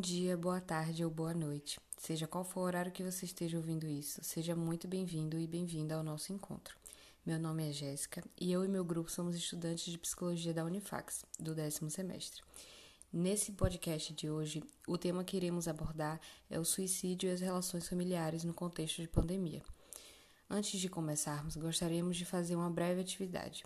dia, boa tarde ou boa noite. Seja qual for o horário que você esteja ouvindo isso, seja muito bem-vindo e bem-vinda ao nosso encontro. Meu nome é Jéssica e eu e meu grupo somos estudantes de psicologia da Unifax, do décimo semestre. Nesse podcast de hoje, o tema que iremos abordar é o suicídio e as relações familiares no contexto de pandemia. Antes de começarmos, gostaríamos de fazer uma breve atividade.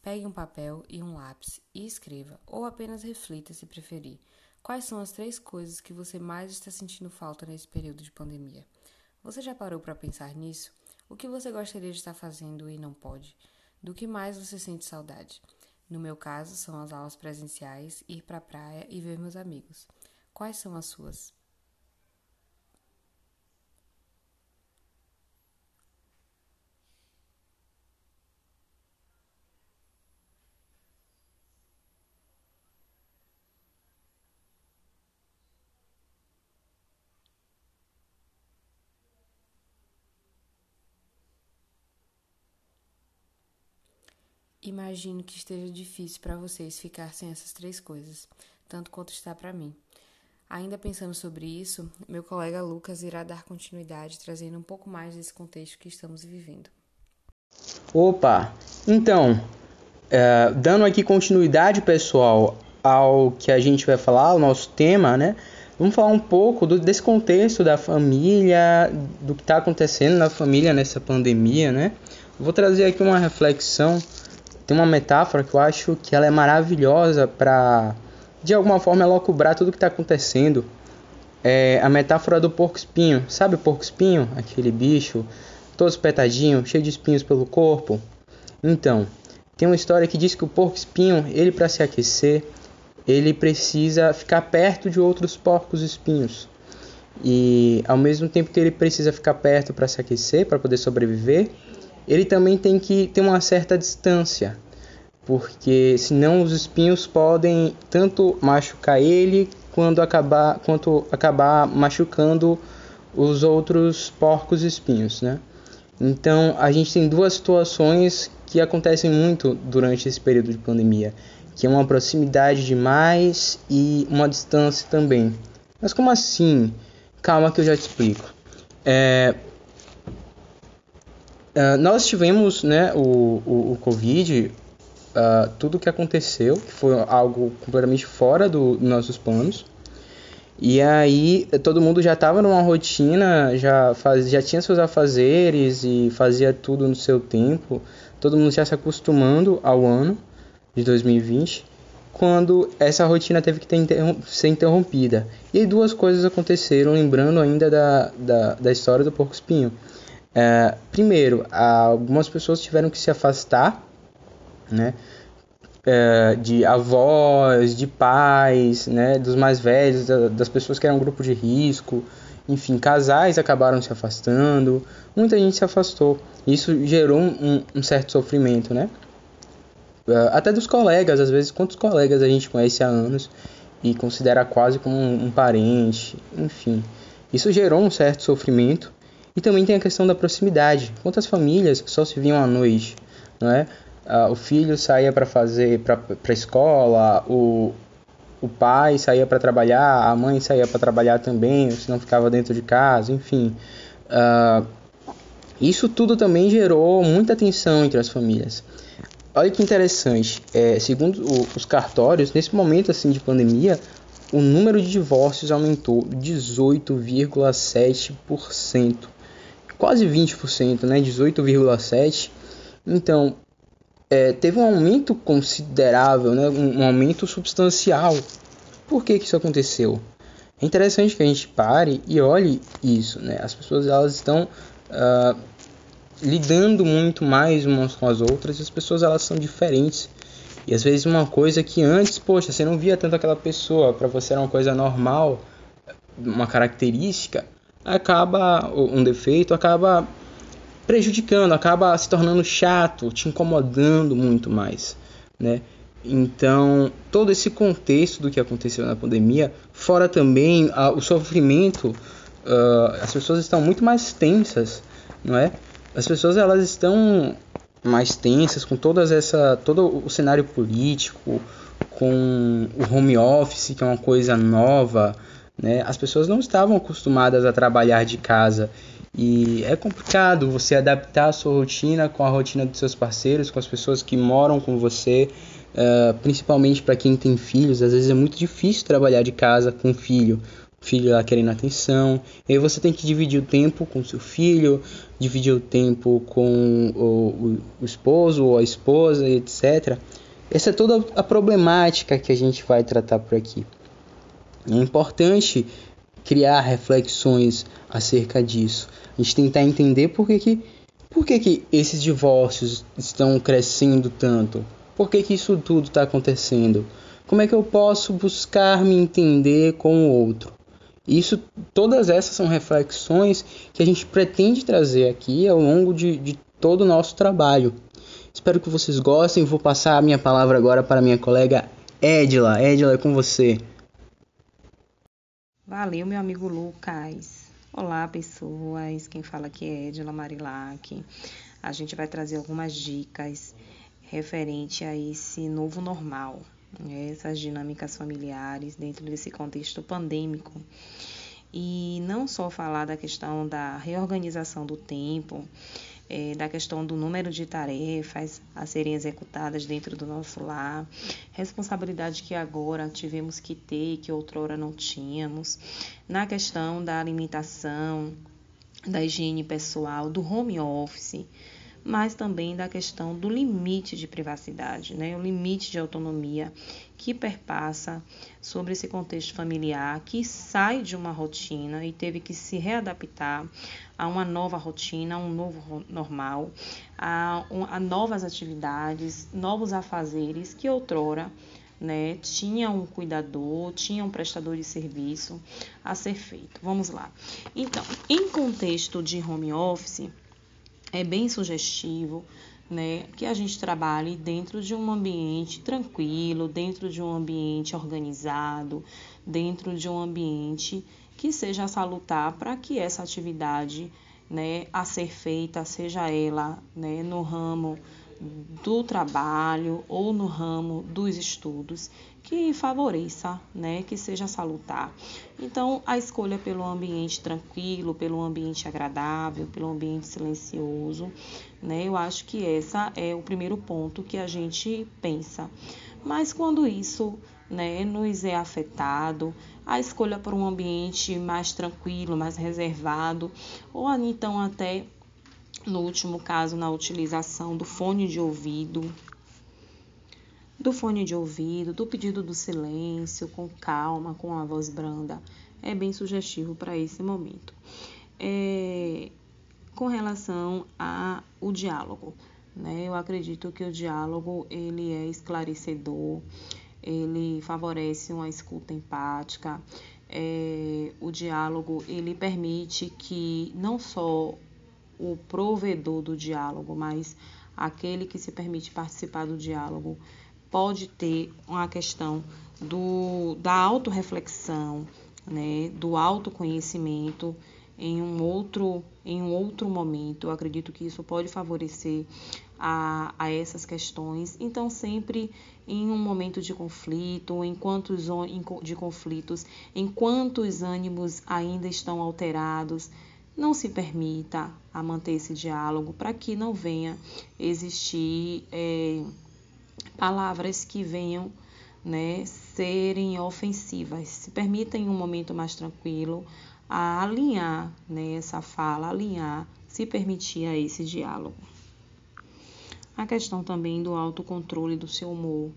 Pegue um papel e um lápis e escreva, ou apenas reflita se preferir Quais são as três coisas que você mais está sentindo falta nesse período de pandemia? Você já parou para pensar nisso? O que você gostaria de estar fazendo e não pode? Do que mais você sente saudade? No meu caso, são as aulas presenciais, ir para a praia e ver meus amigos. Quais são as suas? Imagino que esteja difícil para vocês ficar sem essas três coisas, tanto quanto está para mim. Ainda pensando sobre isso, meu colega Lucas irá dar continuidade, trazendo um pouco mais desse contexto que estamos vivendo. Opa! Então, é, dando aqui continuidade, pessoal, ao que a gente vai falar, o nosso tema, né? Vamos falar um pouco do, desse contexto da família, do que está acontecendo na família nessa pandemia, né? Vou trazer aqui uma reflexão tem uma metáfora que eu acho que ela é maravilhosa para de alguma forma elocubrar tudo que está acontecendo. É a metáfora do porco espinho. Sabe o porco espinho? Aquele bicho todo espetadinho, cheio de espinhos pelo corpo. Então, tem uma história que diz que o porco espinho, ele para se aquecer, ele precisa ficar perto de outros porcos espinhos. E ao mesmo tempo que ele precisa ficar perto para se aquecer, para poder sobreviver, ele também tem que ter uma certa distância, porque senão os espinhos podem tanto machucar ele quando acabar, quanto acabar machucando os outros porcos espinhos, né? Então a gente tem duas situações que acontecem muito durante esse período de pandemia, que é uma proximidade demais e uma distância também. Mas como assim? Calma que eu já te explico. É, Uh, nós tivemos né, o, o, o Covid, uh, tudo que aconteceu, que foi algo completamente fora dos do nossos planos. E aí todo mundo já estava numa rotina, já, faz, já tinha seus afazeres e fazia tudo no seu tempo. Todo mundo já se acostumando ao ano de 2020, quando essa rotina teve que ter ser interrompida. E duas coisas aconteceram, lembrando ainda da, da, da história do porco espinho. É, primeiro, algumas pessoas tiveram que se afastar, né? É, de avós, de pais, né, dos mais velhos, das pessoas que eram grupo de risco, enfim, casais acabaram se afastando, muita gente se afastou. Isso gerou um, um certo sofrimento, né? É, até dos colegas, às vezes, quantos colegas a gente conhece há anos e considera quase como um, um parente, enfim. Isso gerou um certo sofrimento e também tem a questão da proximidade. Quantas famílias só se viam à noite, não é? Ah, o filho saía para fazer para escola, o, o pai saía para trabalhar, a mãe saía para trabalhar também, se não ficava dentro de casa, enfim. Ah, isso tudo também gerou muita tensão entre as famílias. Olha que interessante, é, segundo os cartórios, nesse momento assim de pandemia, o número de divórcios aumentou 18,7% quase 20%, né, 18,7%. Então, é, teve um aumento considerável, né, um, um, aumento substancial. Por que, que isso aconteceu? É interessante que a gente pare e olhe isso. Né? As pessoas elas estão uh, lidando muito mais umas com as outras as pessoas elas são diferentes. E às vezes uma coisa que antes, poxa, você não via tanto aquela pessoa, para você era uma coisa normal, uma característica, acaba um defeito acaba prejudicando, acaba se tornando chato, te incomodando muito mais, né? Então, todo esse contexto do que aconteceu na pandemia, fora também a, o sofrimento, uh, as pessoas estão muito mais tensas, não é? As pessoas elas estão mais tensas com todas essa todo o cenário político, com o home office que é uma coisa nova, Né? As pessoas não estavam acostumadas a trabalhar de casa e é complicado você adaptar a sua rotina com a rotina dos seus parceiros, com as pessoas que moram com você, uh, principalmente para quem tem filhos. Às vezes é muito difícil trabalhar de casa com um filho, filho lá querendo atenção. E aí você tem que dividir o tempo com seu filho, dividir o tempo com o, o esposo ou a esposa, etc. Essa é toda a problemática que a gente vai tratar por aqui. É importante criar reflexões acerca disso. A gente tentar entender por que, que, por que, que esses divórcios estão crescendo tanto. Por que, que isso tudo está acontecendo? Como é que eu posso buscar me entender com o outro? Isso, todas essas são reflexões que a gente pretende trazer aqui ao longo de, de todo o nosso trabalho. Espero que vocês gostem. Vou passar a minha palavra agora para minha colega Edila. Edila, é com você. Valeu, meu amigo Lucas. Olá, pessoas. Quem fala aqui é Edila Marilac. A gente vai trazer algumas dicas referente a esse novo normal, né? essas dinâmicas familiares dentro desse contexto pandêmico. E não só falar da questão da reorganização do tempo, é, da questão do número de tarefas a serem executadas dentro do nosso lar, responsabilidade que agora tivemos que ter e que outrora não tínhamos, na questão da alimentação, da higiene pessoal, do home office, mas também da questão do limite de privacidade, né? o limite de autonomia que perpassa sobre esse contexto familiar, que sai de uma rotina e teve que se readaptar a uma nova rotina, a um novo normal, a, a novas atividades, novos afazeres que outrora né, tinha um cuidador, tinha um prestador de serviço a ser feito. Vamos lá. Então, em contexto de home office, é bem sugestivo né, que a gente trabalhe dentro de um ambiente tranquilo, dentro de um ambiente organizado, dentro de um ambiente que seja salutar para que essa atividade né, a ser feita, seja ela né, no ramo do trabalho ou no ramo dos estudos, que favoreça, né, que seja salutar. Então, a escolha pelo ambiente tranquilo, pelo ambiente agradável, pelo ambiente silencioso, né, eu acho que essa é o primeiro ponto que a gente pensa. Mas quando isso, né, nos é afetado, a escolha por um ambiente mais tranquilo, mais reservado, ou então até no último caso, na utilização do fone de ouvido, do fone de ouvido, do pedido do silêncio, com calma, com a voz branda, é bem sugestivo para esse momento. É, com relação ao diálogo, né? Eu acredito que o diálogo ele é esclarecedor, ele favorece uma escuta empática. É, o diálogo ele permite que não só o provedor do diálogo, mas aquele que se permite participar do diálogo pode ter uma questão do, da autorreflexão, né, do autoconhecimento em um outro em um outro momento. Eu acredito que isso pode favorecer a, a essas questões. Então, sempre em um momento de conflito, enquanto de conflitos, enquanto os ânimos ainda estão alterados, não se permita a manter esse diálogo para que não venha existir é, palavras que venham né, serem ofensivas. Se permita em um momento mais tranquilo a alinhar né, essa fala, alinhar, se permitir a esse diálogo. A questão também do autocontrole do seu humor,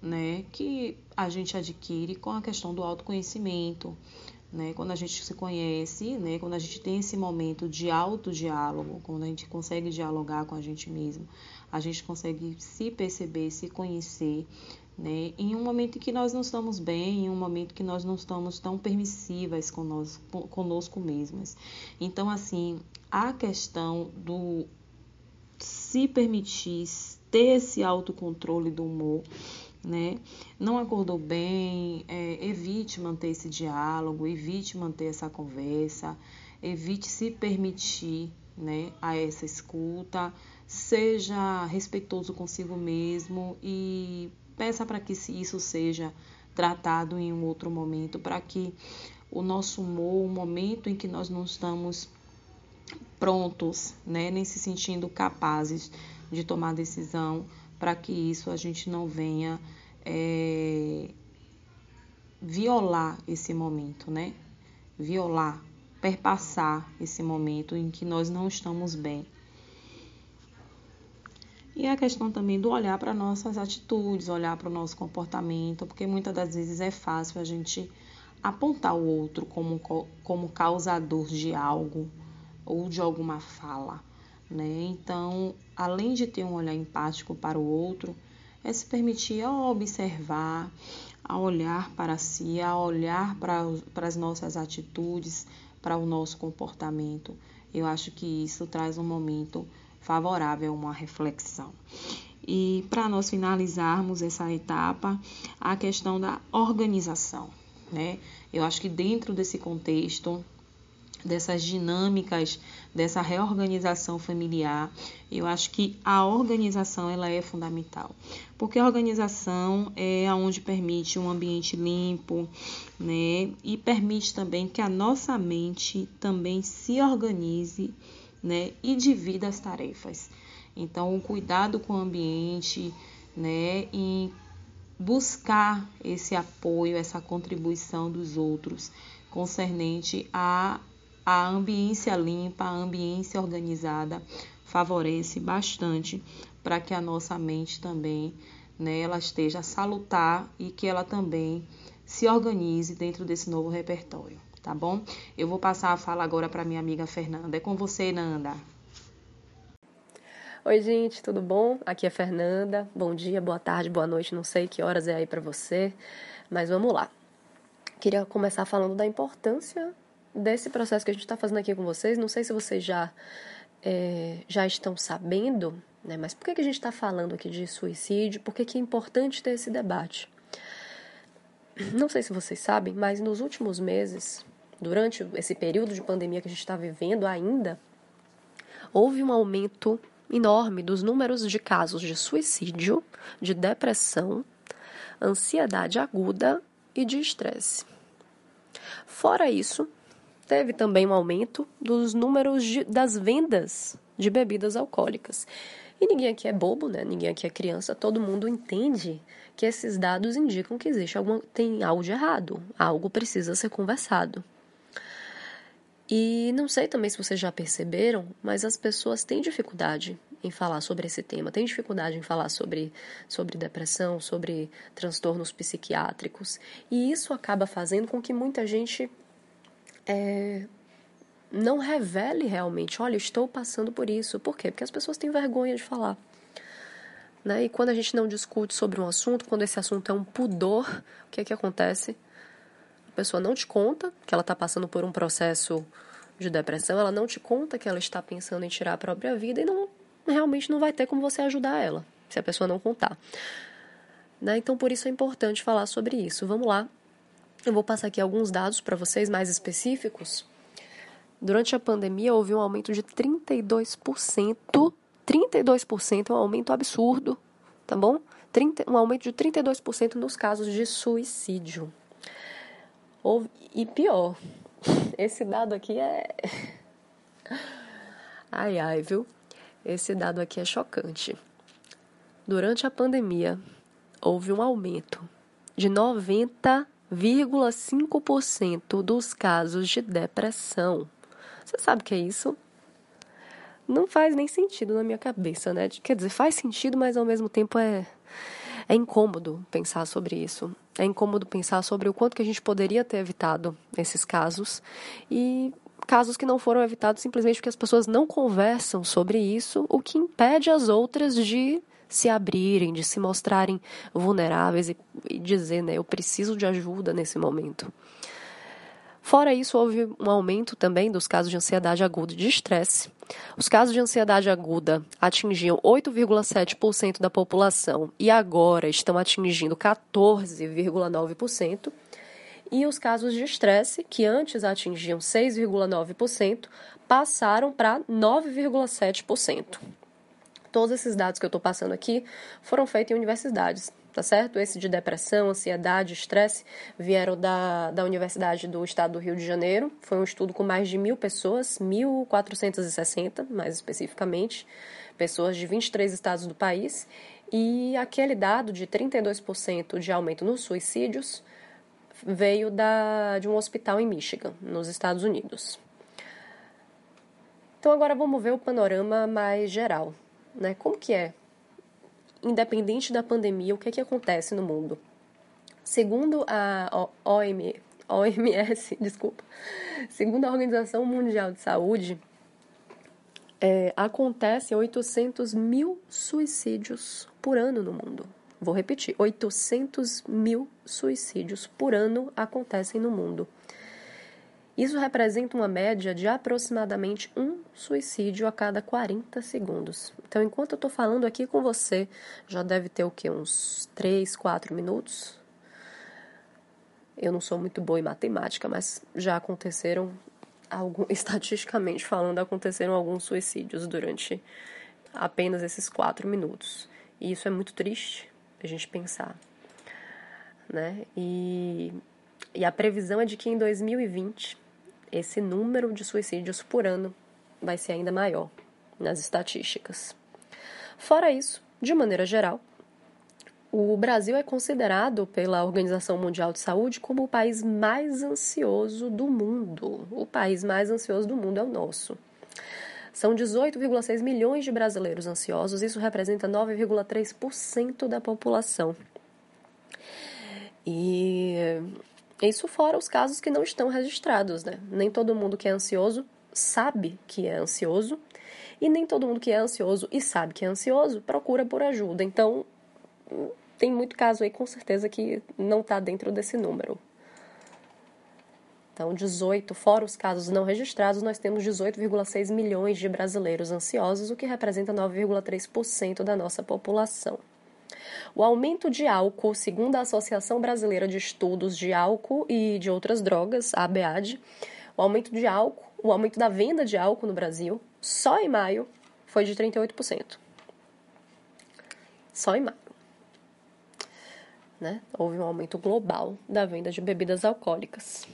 né, que a gente adquire com a questão do autoconhecimento, né? Quando a gente se conhece, né? quando a gente tem esse momento de autodiálogo, quando a gente consegue dialogar com a gente mesmo, a gente consegue se perceber, se conhecer, né? em um momento em que nós não estamos bem, em um momento que nós não estamos tão permissivas conosco, conosco mesmas. Então, assim, a questão do se permitir ter esse autocontrole do humor né? Não acordou bem, é, evite manter esse diálogo, evite manter essa conversa, evite se permitir, né, a essa escuta, seja respeitoso consigo mesmo e peça para que isso seja tratado em um outro momento, para que o nosso humor, o momento em que nós não estamos prontos, né, nem se sentindo capazes de tomar decisão, para que isso a gente não venha é, violar esse momento, né? Violar, perpassar esse momento em que nós não estamos bem. E a questão também do olhar para nossas atitudes, olhar para o nosso comportamento, porque muitas das vezes é fácil a gente apontar o outro como, como causador de algo ou de alguma fala. Né? Então, além de ter um olhar empático para o outro, é se permitir a observar, a olhar para si, a olhar para, as nossas atitudes, para o nosso comportamento. Eu acho que isso traz um momento favorável a uma reflexão. E para nós finalizarmos essa etapa, a questão da organização, né? Eu acho que dentro desse contexto dessas dinâmicas, dessa reorganização familiar, eu acho que a organização ela é fundamental. Porque a organização é aonde permite um ambiente limpo, né? E permite também que a nossa mente também se organize né, e divida as tarefas. Então, o cuidado com o ambiente, né, e buscar esse apoio, essa contribuição dos outros concernente a a ambiência limpa, a ambiência organizada favorece bastante para que a nossa mente também, né, ela esteja salutar e que ela também se organize dentro desse novo repertório tá bom? Eu vou passar a fala agora para minha amiga Fernanda. É com você, Nanda. Oi, gente, tudo bom? Aqui é Fernanda. Bom dia, boa tarde, boa noite. Não sei que horas é aí para você, mas vamos lá. Queria começar falando da importância desse processo que a gente está fazendo aqui com vocês. Não sei se vocês já é, já estão sabendo, né? Mas por que, que a gente está falando aqui de suicídio? Por que, que é importante ter esse debate? Não sei se vocês sabem, mas nos últimos meses durante esse período de pandemia que a gente está vivendo ainda, houve um aumento enorme dos números de casos de suicídio, de depressão, ansiedade aguda e de estresse. Fora isso, teve também um aumento dos números de, das vendas de bebidas alcoólicas. E ninguém aqui é bobo, né? Ninguém aqui é criança, todo mundo entende que esses dados indicam que existe alguma, tem algo de errado, algo precisa ser conversado. E não sei também se vocês já perceberam, mas as pessoas têm dificuldade em falar sobre esse tema, têm dificuldade em falar sobre, sobre depressão, sobre transtornos psiquiátricos. E isso acaba fazendo com que muita gente é, não revele realmente: olha, estou passando por isso. Por quê? Porque as pessoas têm vergonha de falar. Né? E quando a gente não discute sobre um assunto, quando esse assunto é um pudor, o que é que acontece? A pessoa não te conta que ela está passando por um processo de depressão, ela não te conta que ela está pensando em tirar a própria vida e não realmente não vai ter como você ajudar ela, se a pessoa não contar. Né? Então, por isso é importante falar sobre isso. Vamos lá. Eu vou passar aqui alguns dados para vocês mais específicos. Durante a pandemia, houve um aumento de 32%. 32% é um aumento absurdo, tá bom? 30, um aumento de 32% nos casos de suicídio. E pior, esse dado aqui é. Ai, ai, viu? Esse dado aqui é chocante. Durante a pandemia, houve um aumento de 90,5% dos casos de depressão. Você sabe o que é isso? Não faz nem sentido na minha cabeça, né? Quer dizer, faz sentido, mas ao mesmo tempo é é incômodo pensar sobre isso. É incômodo pensar sobre o quanto que a gente poderia ter evitado esses casos e casos que não foram evitados simplesmente porque as pessoas não conversam sobre isso, o que impede as outras de se abrirem, de se mostrarem vulneráveis e, e dizer, né, eu preciso de ajuda nesse momento. Fora isso, houve um aumento também dos casos de ansiedade aguda e de estresse. Os casos de ansiedade aguda atingiam 8,7% da população e agora estão atingindo 14,9%. E os casos de estresse, que antes atingiam 6,9%, passaram para 9,7%. Todos esses dados que eu estou passando aqui foram feitos em universidades, tá certo? Esse de depressão, ansiedade, estresse, vieram da, da Universidade do Estado do Rio de Janeiro. Foi um estudo com mais de mil pessoas, 1.460 mais especificamente, pessoas de 23 estados do país. E aquele dado de 32% de aumento nos suicídios veio da, de um hospital em Michigan, nos Estados Unidos. Então agora vamos ver o panorama mais geral, né? Como que é? Independente da pandemia, o que é que acontece no mundo? Segundo a OM, OMS, desculpa, segundo a Organização Mundial de Saúde, é, acontecem 800 mil suicídios por ano no mundo. Vou repetir: 800 mil suicídios por ano acontecem no mundo. Isso representa uma média de aproximadamente um suicídio a cada 40 segundos. Então, enquanto eu estou falando aqui com você, já deve ter o que? Uns 3, 4 minutos? Eu não sou muito boa em matemática, mas já aconteceram, algum, estatisticamente falando, aconteceram alguns suicídios durante apenas esses 4 minutos. E isso é muito triste a gente pensar. Né? E, e a previsão é de que em 2020 esse número de suicídios por ano vai ser ainda maior nas estatísticas. Fora isso, de maneira geral, o Brasil é considerado pela Organização Mundial de Saúde como o país mais ansioso do mundo. O país mais ansioso do mundo é o nosso. São 18,6 milhões de brasileiros ansiosos, isso representa 9,3% da população. E isso fora os casos que não estão registrados, né? Nem todo mundo que é ansioso sabe que é ansioso, e nem todo mundo que é ansioso e sabe que é ansioso procura por ajuda. Então, tem muito caso aí com certeza que não está dentro desse número. Então, 18, fora os casos não registrados, nós temos 18,6 milhões de brasileiros ansiosos, o que representa 9,3% da nossa população. O aumento de álcool, segundo a Associação Brasileira de Estudos de Álcool e de Outras Drogas, a ABAD, o aumento de álcool, o aumento da venda de álcool no Brasil, só em maio, foi de 38%. Só em maio. Né? Houve um aumento global da venda de bebidas alcoólicas.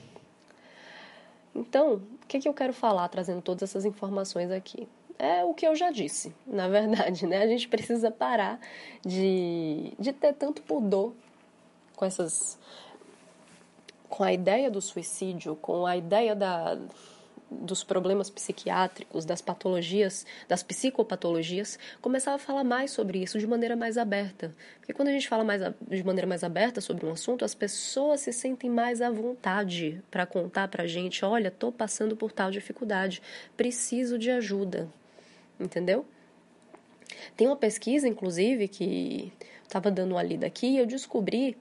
Então, o que, que eu quero falar trazendo todas essas informações aqui? É o que eu já disse, na verdade, né? A gente precisa parar de, de ter tanto pudor com essas. com a ideia do suicídio, com a ideia da, dos problemas psiquiátricos, das patologias, das psicopatologias, começar a falar mais sobre isso de maneira mais aberta. Porque quando a gente fala mais de maneira mais aberta sobre um assunto, as pessoas se sentem mais à vontade para contar para gente: olha, estou passando por tal dificuldade, preciso de ajuda entendeu? Tem uma pesquisa, inclusive, que estava dando uma lida aqui e eu descobri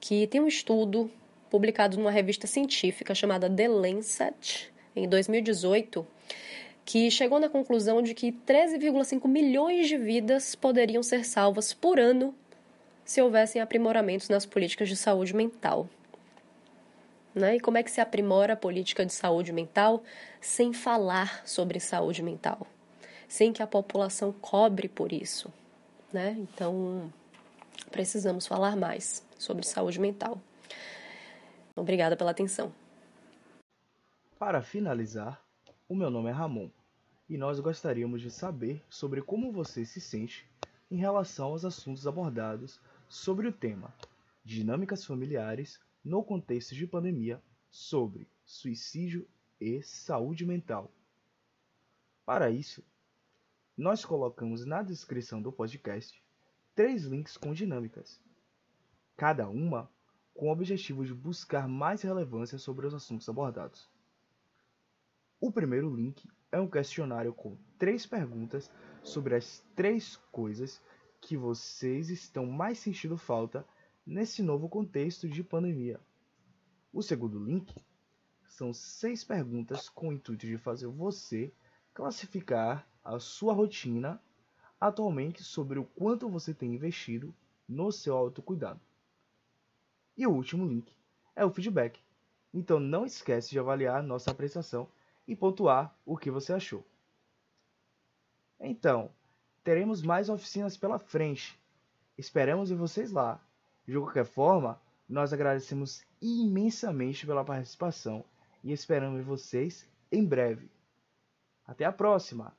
que tem um estudo publicado numa revista científica chamada The Lancet, em 2018, que chegou na conclusão de que 13,5 milhões de vidas poderiam ser salvas por ano se houvessem aprimoramentos nas políticas de saúde mental. Né? E como é que se aprimora a política de saúde mental sem falar sobre saúde mental? Sem que a população cobre por isso. Né? Então, precisamos falar mais sobre saúde mental. Obrigada pela atenção. Para finalizar, o meu nome é Ramon e nós gostaríamos de saber sobre como você se sente em relação aos assuntos abordados sobre o tema Dinâmicas familiares no contexto de pandemia sobre suicídio e saúde mental. Para isso, nós colocamos na descrição do podcast três links com dinâmicas, cada uma com o objetivo de buscar mais relevância sobre os assuntos abordados. O primeiro link é um questionário com três perguntas sobre as três coisas que vocês estão mais sentindo falta nesse novo contexto de pandemia. O segundo link são seis perguntas com o intuito de fazer você classificar a sua rotina atualmente sobre o quanto você tem investido no seu autocuidado. E o último link é o feedback. Então não esquece de avaliar nossa apreciação e pontuar o que você achou. Então, teremos mais oficinas pela frente. Esperamos vocês lá. De qualquer forma, nós agradecemos imensamente pela participação e esperamos vocês em breve. Até a próxima!